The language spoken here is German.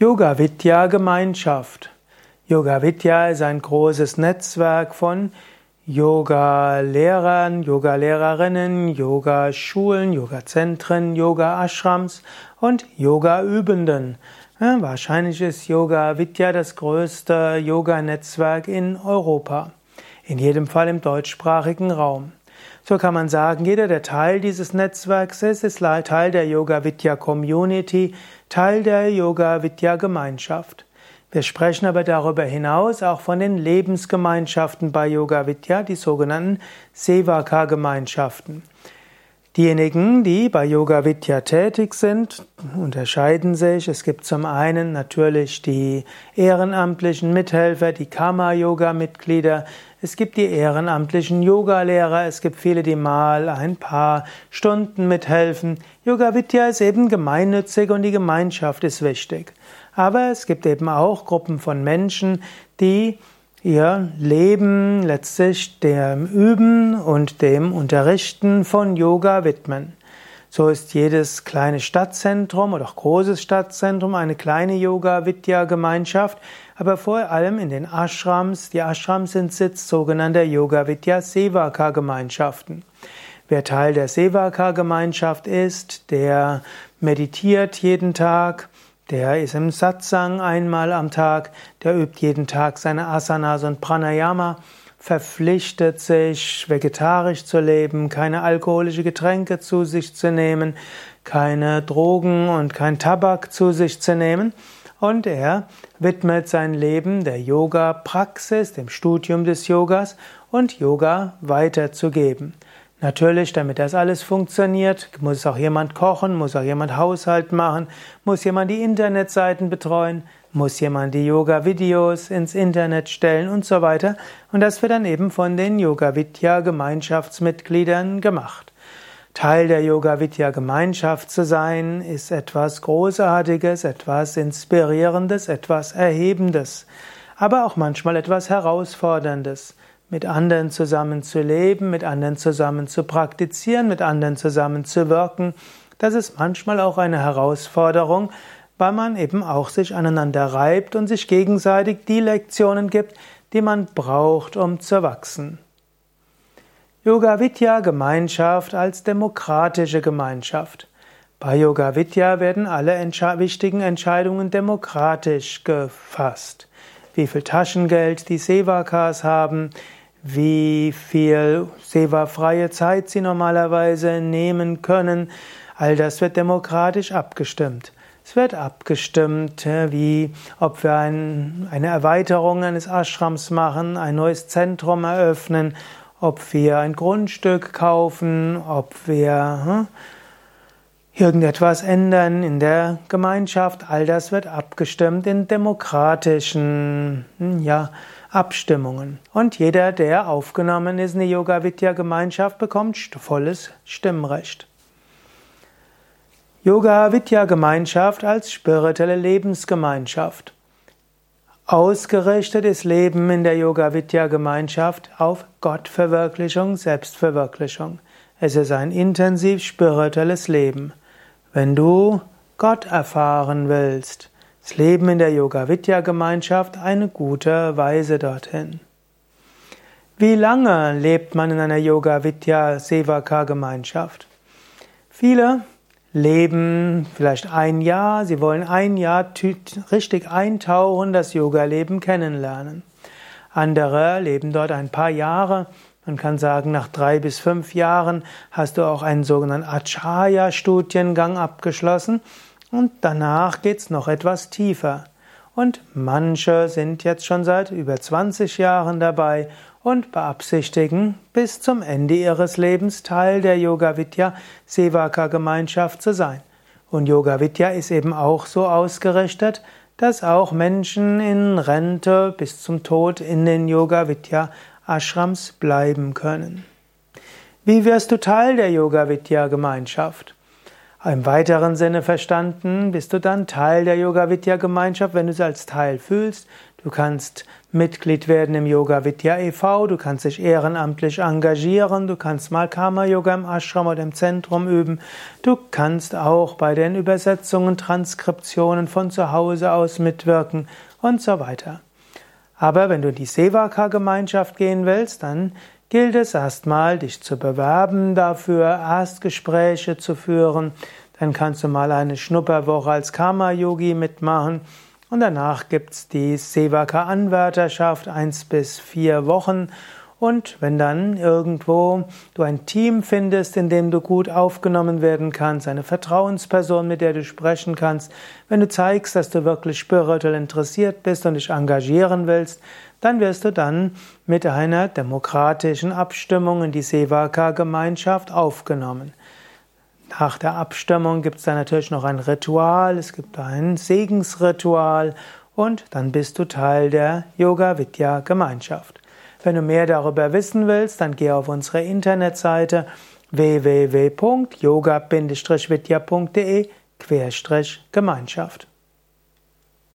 Yoga Vidya Gemeinschaft. Yoga Vidya ist ein großes Netzwerk von Yoga-Lehrern, Yoga-Lehrerinnen, Yoga-Schulen, Yoga-Zentren, Yoga-Ashrams und Yoga-Übenden. Ja, wahrscheinlich ist Yoga Vidya das größte Yoga-Netzwerk in Europa. In jedem Fall im deutschsprachigen Raum. So kann man sagen, jeder, der Teil dieses Netzwerks ist, ist Teil der Yoga Vidya Community, Teil der Yoga Vidya Gemeinschaft. Wir sprechen aber darüber hinaus auch von den Lebensgemeinschaften bei Yoga Vidya, die sogenannten Sevaka Gemeinschaften. Diejenigen, die bei Yoga Vidya tätig sind, unterscheiden sich. Es gibt zum einen natürlich die ehrenamtlichen Mithelfer, die Karma-Yoga-Mitglieder. Es gibt die ehrenamtlichen Yogalehrer. Es gibt viele, die mal ein paar Stunden mithelfen. Yoga Vidya ist eben gemeinnützig und die Gemeinschaft ist wichtig. Aber es gibt eben auch Gruppen von Menschen, die ihr Leben letztlich dem Üben und dem Unterrichten von Yoga widmen. So ist jedes kleine Stadtzentrum oder auch großes Stadtzentrum eine kleine Yoga-Vidya-Gemeinschaft, aber vor allem in den Ashrams. Die Ashrams sind Sitz sogenannter Yoga-Vidya-Sevaka-Gemeinschaften. Wer Teil der Sevaka-Gemeinschaft ist, der meditiert jeden Tag, der ist im Satsang einmal am Tag, der übt jeden Tag seine Asanas und Pranayama, verpflichtet sich, vegetarisch zu leben, keine alkoholische Getränke zu sich zu nehmen, keine Drogen und kein Tabak zu sich zu nehmen. Und er widmet sein Leben der Yoga-Praxis, dem Studium des Yogas und Yoga weiterzugeben. Natürlich, damit das alles funktioniert, muss auch jemand kochen, muss auch jemand Haushalt machen, muss jemand die Internetseiten betreuen, muss jemand die Yoga-Videos ins Internet stellen und so weiter. Und das wird dann eben von den Yoga-Vidya-Gemeinschaftsmitgliedern gemacht. Teil der Yoga-Vidya-Gemeinschaft zu sein, ist etwas Großartiges, etwas Inspirierendes, etwas Erhebendes, aber auch manchmal etwas Herausforderndes mit anderen zusammen zu leben, mit anderen zusammen zu praktizieren, mit anderen zusammen zu wirken, das ist manchmal auch eine Herausforderung, weil man eben auch sich aneinander reibt und sich gegenseitig die Lektionen gibt, die man braucht, um zu wachsen. Yoga Vidya Gemeinschaft als demokratische Gemeinschaft. Bei Yoga Vidya werden alle wichtigen Entscheidungen demokratisch gefasst wie viel Taschengeld die Sevakas haben, wie viel Seva-freie Zeit sie normalerweise nehmen können. All das wird demokratisch abgestimmt. Es wird abgestimmt, wie ob wir ein, eine Erweiterung eines Ashrams machen, ein neues Zentrum eröffnen, ob wir ein Grundstück kaufen, ob wir hm, irgendetwas ändern in der Gemeinschaft, all das wird abgestimmt in demokratischen hm, ja, Abstimmungen. Und jeder, der aufgenommen ist in die Yoga Vidya Gemeinschaft, bekommt volles Stimmrecht. Yoga Vidya Gemeinschaft als spirituelle Lebensgemeinschaft. Ausgerichtet ist Leben in der Yoga Vidya Gemeinschaft auf Gottverwirklichung, Selbstverwirklichung. Es ist ein intensiv spirituelles Leben. Wenn du Gott erfahren willst, das Leben in der Yoga Vidya Gemeinschaft eine gute Weise dorthin. Wie lange lebt man in einer Yoga Vidya Sevaka Gemeinschaft? Viele leben vielleicht ein Jahr, sie wollen ein Jahr richtig eintauchen, das Yoga-Leben kennenlernen. Andere leben dort ein paar Jahre man kann sagen, nach drei bis fünf Jahren hast du auch einen sogenannten Acharya-Studiengang abgeschlossen und danach geht's noch etwas tiefer. Und manche sind jetzt schon seit über 20 Jahren dabei und beabsichtigen, bis zum Ende ihres Lebens Teil der Yoga Vidya Sevaka Gemeinschaft zu sein. Und Yoga Vidya ist eben auch so ausgerichtet, dass auch Menschen in Rente bis zum Tod in den Yoga Vidya Ashrams bleiben können. Wie wirst du Teil der Yoga Vidya Gemeinschaft? Im weiteren Sinne verstanden bist du dann Teil der Yoga Vidya Gemeinschaft, wenn du es als Teil fühlst. Du kannst Mitglied werden im Yoga Vidya e.V., du kannst dich ehrenamtlich engagieren, du kannst mal Karma Yoga im Ashram oder im Zentrum üben, du kannst auch bei den Übersetzungen, Transkriptionen von zu Hause aus mitwirken und so weiter. Aber wenn du in die Sevaka-Gemeinschaft gehen willst, dann gilt es erstmal, dich zu bewerben dafür, Erstgespräche zu führen. Dann kannst du mal eine Schnupperwoche als Karma-Yogi mitmachen. Und danach gibt's die Sevaka-Anwärterschaft, eins bis vier Wochen. Und wenn dann irgendwo du ein Team findest, in dem du gut aufgenommen werden kannst, eine Vertrauensperson, mit der du sprechen kannst, wenn du zeigst, dass du wirklich spirituell interessiert bist und dich engagieren willst, dann wirst du dann mit einer demokratischen Abstimmung in die Sevaka-Gemeinschaft aufgenommen. Nach der Abstimmung gibt es dann natürlich noch ein Ritual, es gibt ein Segensritual und dann bist du Teil der Yoga Vidya Gemeinschaft. Wenn du mehr darüber wissen willst, dann geh auf unsere Internetseite www.yoga-vidya.de Gemeinschaft.